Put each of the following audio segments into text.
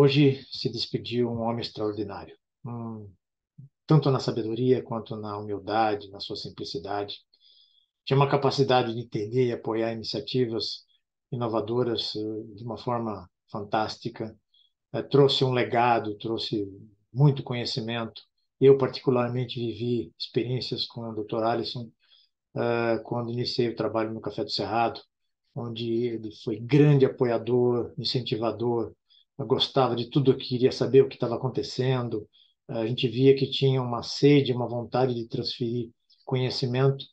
Hoje se despediu um homem extraordinário, um, tanto na sabedoria quanto na humildade, na sua simplicidade. Tinha uma capacidade de entender e apoiar iniciativas inovadoras eh, de uma forma fantástica. Eh, trouxe um legado, trouxe muito conhecimento. Eu, particularmente, vivi experiências com o Dr. Alisson uh, quando iniciei o trabalho no Café do Cerrado, onde ele foi grande apoiador, incentivador, gostava de tudo, queria saber o que estava acontecendo. A gente via que tinha uma sede, uma vontade de transferir conhecimento.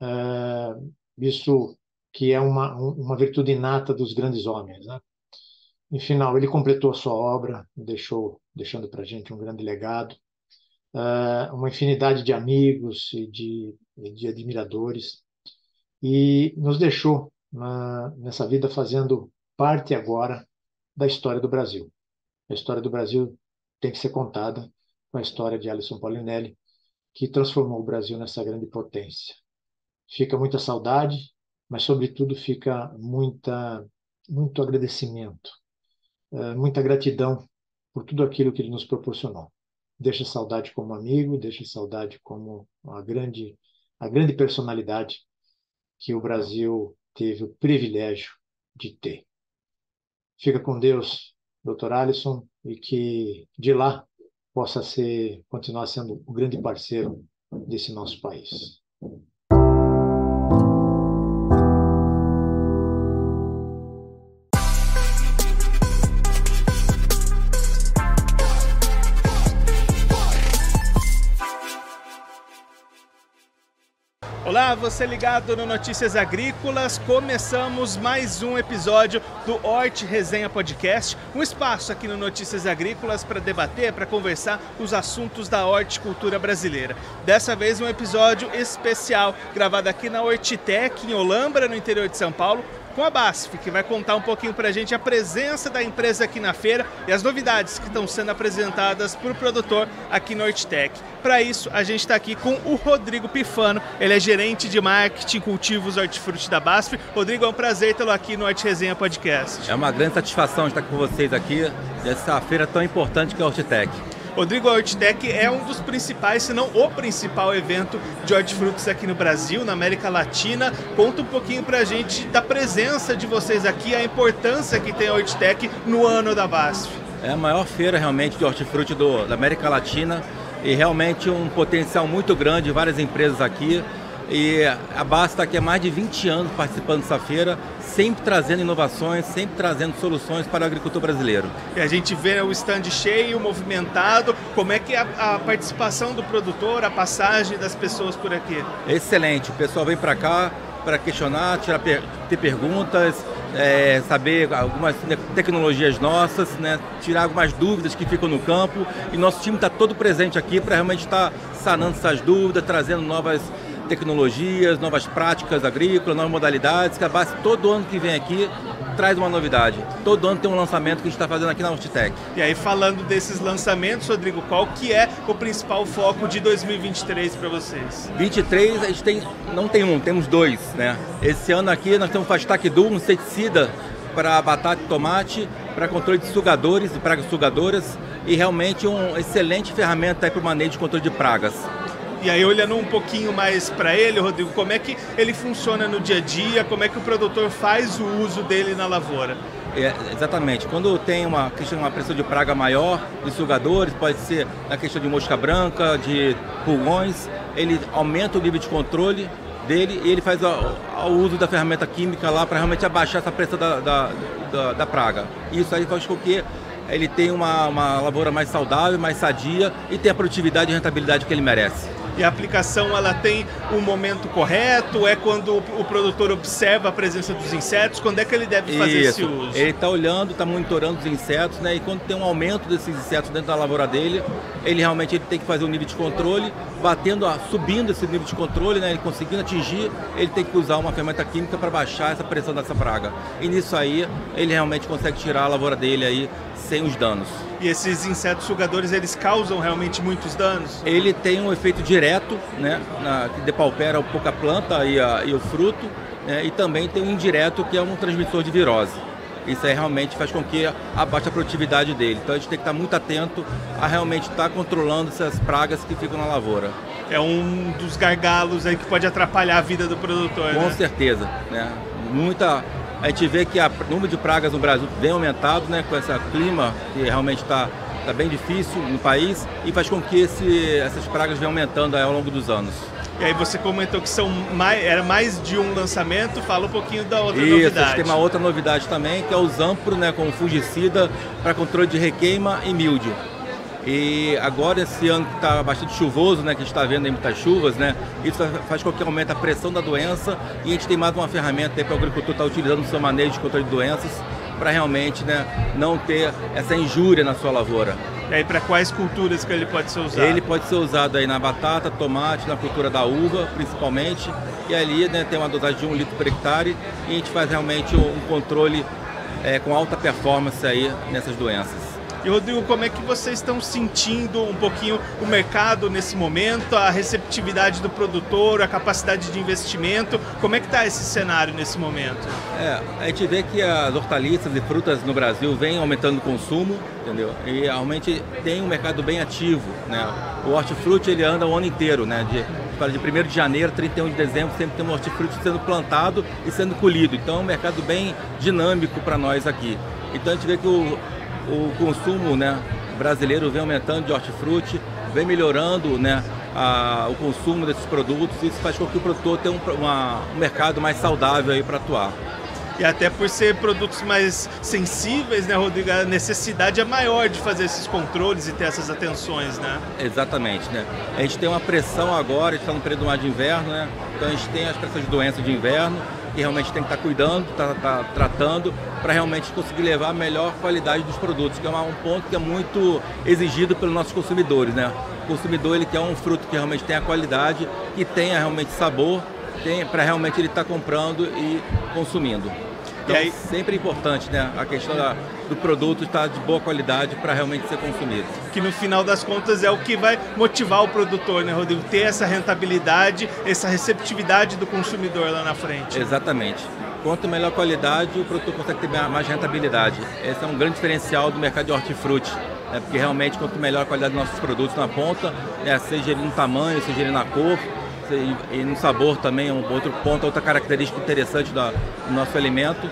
Uh, isso que é uma, uma virtude inata dos grandes homens. Né? Final, ele completou a sua obra, deixou, deixando para a gente um grande legado, uh, uma infinidade de amigos e de, de admiradores, e nos deixou nessa vida fazendo parte agora da história do Brasil. A história do Brasil tem que ser contada com a história de Alisson Paulinelli, que transformou o Brasil nessa grande potência. Fica muita saudade, mas sobretudo fica muita muito agradecimento, eh, muita gratidão por tudo aquilo que ele nos proporcionou. Deixa saudade como amigo, deixa saudade como a grande a grande personalidade que o Brasil teve o privilégio de ter. Fica com Deus, doutor Alisson, e que de lá possa ser continuar sendo o grande parceiro desse nosso país. Olá, você ligado no Notícias Agrícolas. Começamos mais um episódio do Hort Resenha Podcast, um espaço aqui no Notícias Agrícolas para debater, para conversar os assuntos da horticultura brasileira. Dessa vez um episódio especial, gravado aqui na Hortitec, em Olambra, no interior de São Paulo, com a BASF, que vai contar um pouquinho para a gente a presença da empresa aqui na feira e as novidades que estão sendo apresentadas por o produtor aqui no Hortitec. Para isso, a gente está aqui com o Rodrigo Pifano, ele é gerente de marketing cultivos hortifruti da BASF. Rodrigo, é um prazer tê-lo aqui no Hort Resenha Podcast. É uma grande satisfação estar com vocês aqui nessa feira tão importante que é a Hortitec. Rodrigo, a Hortitec é um dos principais, se não o principal evento de hortifrutos aqui no Brasil, na América Latina. Conta um pouquinho para a gente da presença de vocês aqui, a importância que tem a Hortitec no ano da BASF. É a maior feira realmente de hortifruti do, da América Latina e realmente um potencial muito grande, várias empresas aqui. E a BASF está aqui há mais de 20 anos participando dessa feira sempre trazendo inovações, sempre trazendo soluções para o agricultor brasileiro. E a gente vê o stand cheio, movimentado. Como é que é a, a participação do produtor, a passagem das pessoas por aqui? Excelente. O pessoal vem para cá para questionar, tirar, ter perguntas, é, saber algumas tecnologias nossas, né, tirar algumas dúvidas que ficam no campo. E nosso time está todo presente aqui para realmente estar tá sanando essas dúvidas, trazendo novas tecnologias, novas práticas agrícolas, novas modalidades, que a base todo ano que vem aqui traz uma novidade. Todo ano tem um lançamento que a gente está fazendo aqui na Hortitec. E aí falando desses lançamentos, Rodrigo, qual que é o principal foco de 2023 para vocês? 23 a gente tem, não tem um, temos dois, né? Esse ano aqui nós temos o Fastac Duo, um inseticida para batata e tomate, para controle de sugadores e pragas sugadoras e realmente uma excelente ferramenta para o manejo de controle de pragas. E aí, olhando um pouquinho mais para ele, Rodrigo, como é que ele funciona no dia a dia, como é que o produtor faz o uso dele na lavoura? É, exatamente. Quando tem uma questão uma pressão de praga maior, de sugadores, pode ser na questão de mosca branca, de pulgões, ele aumenta o nível de controle dele e ele faz o, o uso da ferramenta química lá para realmente abaixar essa pressão da, da, da, da praga. Isso aí faz com que ele tenha uma, uma lavoura mais saudável, mais sadia e tenha a produtividade e rentabilidade que ele merece e a aplicação ela tem um momento correto? É quando o produtor observa a presença dos insetos? Quando é que ele deve fazer Isso. esse uso? Ele está olhando, está monitorando os insetos, né? E quando tem um aumento desses insetos dentro da lavoura dele, ele realmente ele tem que fazer um nível de controle, batendo, subindo esse nível de controle, né? Ele conseguindo atingir, ele tem que usar uma ferramenta química para baixar essa pressão dessa praga. E nisso aí, ele realmente consegue tirar a lavoura dele aí sem os danos. E esses insetos sugadores, eles causam realmente muitos danos? Ele tem um efeito direto, né, na, que depaupera um pouco a planta e, a, e o fruto, né, e também tem um indireto que é um transmissor de virose. Isso aí realmente faz com que abaixe a produtividade dele. Então a gente tem que estar muito atento a realmente estar controlando essas pragas que ficam na lavoura. É um dos gargalos aí que pode atrapalhar a vida do produtor, Com né? certeza, né? Muita a gente vê que o número de pragas no Brasil vem aumentado, né, com esse clima que realmente está tá bem difícil no país e faz com que esse, essas pragas venham aumentando ao longo dos anos. E aí você comentou que são mais, era mais de um lançamento, fala um pouquinho da outra Isso, novidade. gente tem uma outra novidade também, que é o Zampro, né, com fungicida para controle de requeima e mildio. E agora esse ano que está bastante chuvoso, né, que a gente está vendo aí muitas chuvas, né, isso faz com que aumente a pressão da doença e a gente tem mais uma ferramenta para o agricultor estar tá utilizando no seu manejo de controle de doenças para realmente né, não ter essa injúria na sua lavoura. E aí para quais culturas que ele pode ser usado? Ele pode ser usado aí na batata, tomate, na cultura da uva, principalmente. E ali né, tem uma dosagem de um litro por hectare e a gente faz realmente um controle é, com alta performance aí nessas doenças. E Rodrigo, como é que vocês estão sentindo um pouquinho o mercado nesse momento, a receptividade do produtor, a capacidade de investimento? Como é que está esse cenário nesse momento? É, a gente vê que as hortaliças e frutas no Brasil vêm aumentando o consumo, entendeu? E realmente tem um mercado bem ativo, né? O hortifruti ele anda o ano inteiro, né? De, de 1 de janeiro, 31 de dezembro, sempre tem um hortifruti sendo plantado e sendo colhido. Então é um mercado bem dinâmico para nós aqui. Então a gente vê que o, o consumo né, brasileiro vem aumentando de hortifruti, vem melhorando né, a, o consumo desses produtos e isso faz com que o produtor tenha um, uma, um mercado mais saudável para atuar. E até por ser produtos mais sensíveis, né, Rodrigo? A necessidade é maior de fazer esses controles e ter essas atenções, né? Exatamente, né? A gente tem uma pressão agora, a gente está no período mais de inverno, né? Então a gente tem as pressões de doença de inverno, que realmente tem que estar tá cuidando, tá, tá tratando, para realmente conseguir levar a melhor qualidade dos produtos, que é um ponto que é muito exigido pelos nossos consumidores, né? O consumidor ele quer um fruto que realmente tenha qualidade, que tenha realmente sabor, para realmente ele estar tá comprando e consumindo. Então, aí, sempre é importante, né? A questão da, do produto estar de boa qualidade para realmente ser consumido. Que no final das contas é o que vai motivar o produtor, né, Rodrigo? Ter essa rentabilidade, essa receptividade do consumidor lá na frente. Exatamente. Quanto melhor qualidade, o produtor consegue ter mais rentabilidade. Esse é um grande diferencial do mercado de hortifruti. Né? Porque realmente, quanto melhor a qualidade dos nossos produtos na ponta, né? seja ele no tamanho, seja ele na cor, e, no sabor também é um outro ponto, outra característica interessante do nosso alimento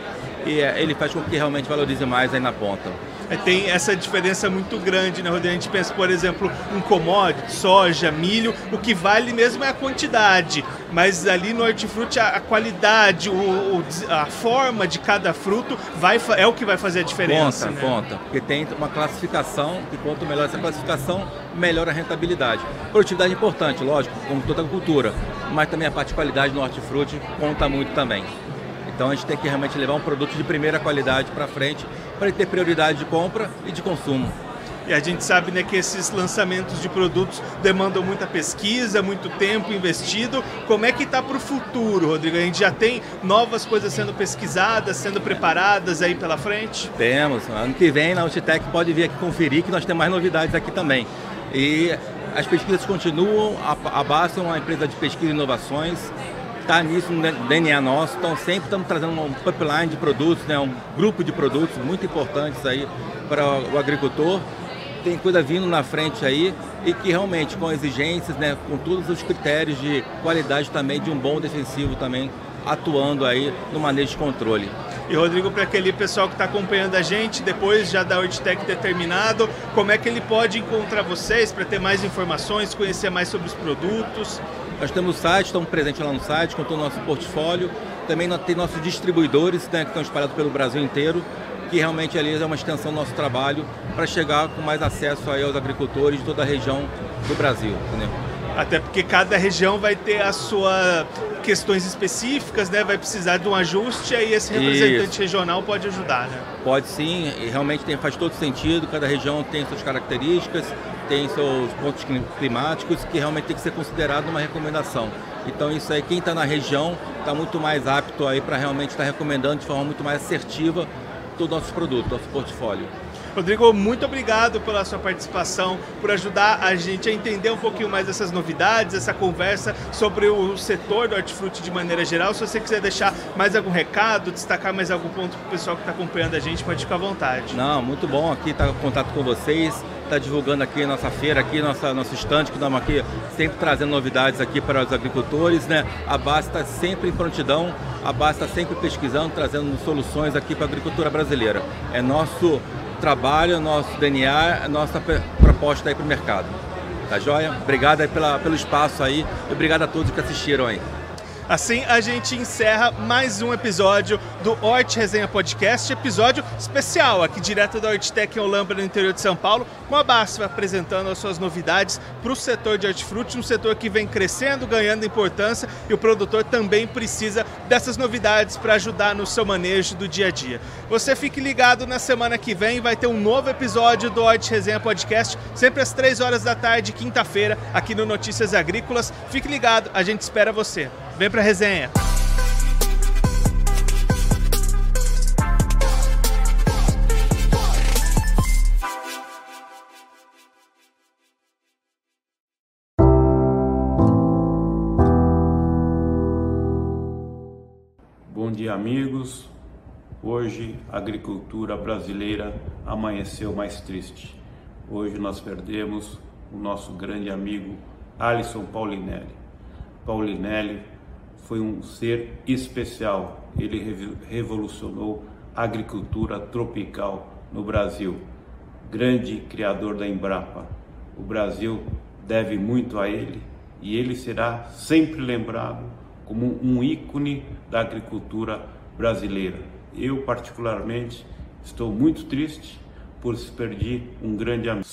e é, ele faz com que realmente valorize mais aí na ponta. É, tem essa diferença muito grande, né, Rodrigo? A gente pensa, por exemplo, um commodity, soja, milho, o que vale mesmo é a quantidade, mas ali no hortifruti a, a qualidade, o, o, a forma de cada fruto vai, é o que vai fazer a diferença. Conta, né? conta, porque tem uma classificação e quanto melhor essa classificação, melhor a rentabilidade. Produtividade é importante, lógico, como toda cultura, mas também a parte de qualidade no hortifruti conta muito também. Então a gente tem que realmente levar um produto de primeira qualidade para frente para ele ter prioridade de compra e de consumo. E a gente sabe né, que esses lançamentos de produtos demandam muita pesquisa, muito tempo investido. Como é que está para o futuro, Rodrigo? A gente já tem novas coisas sendo pesquisadas, sendo preparadas aí pela frente? Temos. Ano que vem na Utitec pode vir aqui conferir que nós temos mais novidades aqui também. E as pesquisas continuam, a Basta é uma empresa de pesquisa e inovações, está nisso no DNA nosso, então sempre estamos trazendo um pipeline de produtos, né, um grupo de produtos muito importantes aí para o agricultor. Tem coisa vindo na frente aí e que realmente com exigências, né, com todos os critérios de qualidade também de um bom defensivo também atuando aí no manejo de controle. E Rodrigo, para aquele pessoal que está acompanhando a gente, depois já da Hortitec determinado, como é que ele pode encontrar vocês para ter mais informações, conhecer mais sobre os produtos? Nós temos o site, estamos presentes lá no site, com todo o nosso portfólio. Também tem nossos distribuidores né, que estão espalhados pelo Brasil inteiro, que realmente ali é uma extensão do nosso trabalho para chegar com mais acesso aí aos agricultores de toda a região do Brasil. Entendeu? Até porque cada região vai ter a sua questões específicas, né? Vai precisar de um ajuste e esse representante Isso. regional pode ajudar, né? Pode sim, e realmente tem, faz todo sentido, cada região tem suas características, tem seus pontos climáticos que realmente tem que ser considerado uma recomendação. Então isso aí, quem está na região está muito mais apto aí para realmente estar tá recomendando de forma muito mais assertiva todo o nosso produto, nosso portfólio. Rodrigo, muito obrigado pela sua participação, por ajudar a gente a entender um pouquinho mais dessas novidades, essa conversa sobre o setor do hortifruti de maneira geral. Se você quiser deixar mais algum recado, destacar mais algum ponto para o pessoal que está acompanhando a gente, pode ficar à vontade. Não, muito bom aqui estar em contato com vocês está divulgando aqui nossa feira, aqui nossa, nosso estande, que estamos aqui sempre trazendo novidades aqui para os agricultores, né? A base está sempre em prontidão, a base está sempre pesquisando, trazendo soluções aqui para a agricultura brasileira. É nosso trabalho, nosso DNA, nossa proposta aí para o mercado. Tá joia? Obrigado aí pela, pelo espaço aí e obrigado a todos que assistiram aí. Assim a gente encerra mais um episódio do Hort Resenha Podcast, episódio especial aqui direto da Hortitec em Olambra, no interior de São Paulo, com a BASF apresentando as suas novidades para o setor de hortifruti, um setor que vem crescendo, ganhando importância e o produtor também precisa dessas novidades para ajudar no seu manejo do dia a dia. Você fique ligado na semana que vem, vai ter um novo episódio do Hort Resenha Podcast, sempre às 3 horas da tarde, quinta-feira, aqui no Notícias Agrícolas. Fique ligado, a gente espera você. Vem pra resenha. Bom dia, amigos. Hoje a agricultura brasileira amanheceu mais triste. Hoje nós perdemos o nosso grande amigo Alisson Paulinelli. Paulinelli foi um ser especial. Ele revolucionou a agricultura tropical no Brasil. Grande criador da Embrapa. O Brasil deve muito a ele e ele será sempre lembrado como um ícone da agricultura brasileira. Eu, particularmente, estou muito triste por se perder um grande amigo.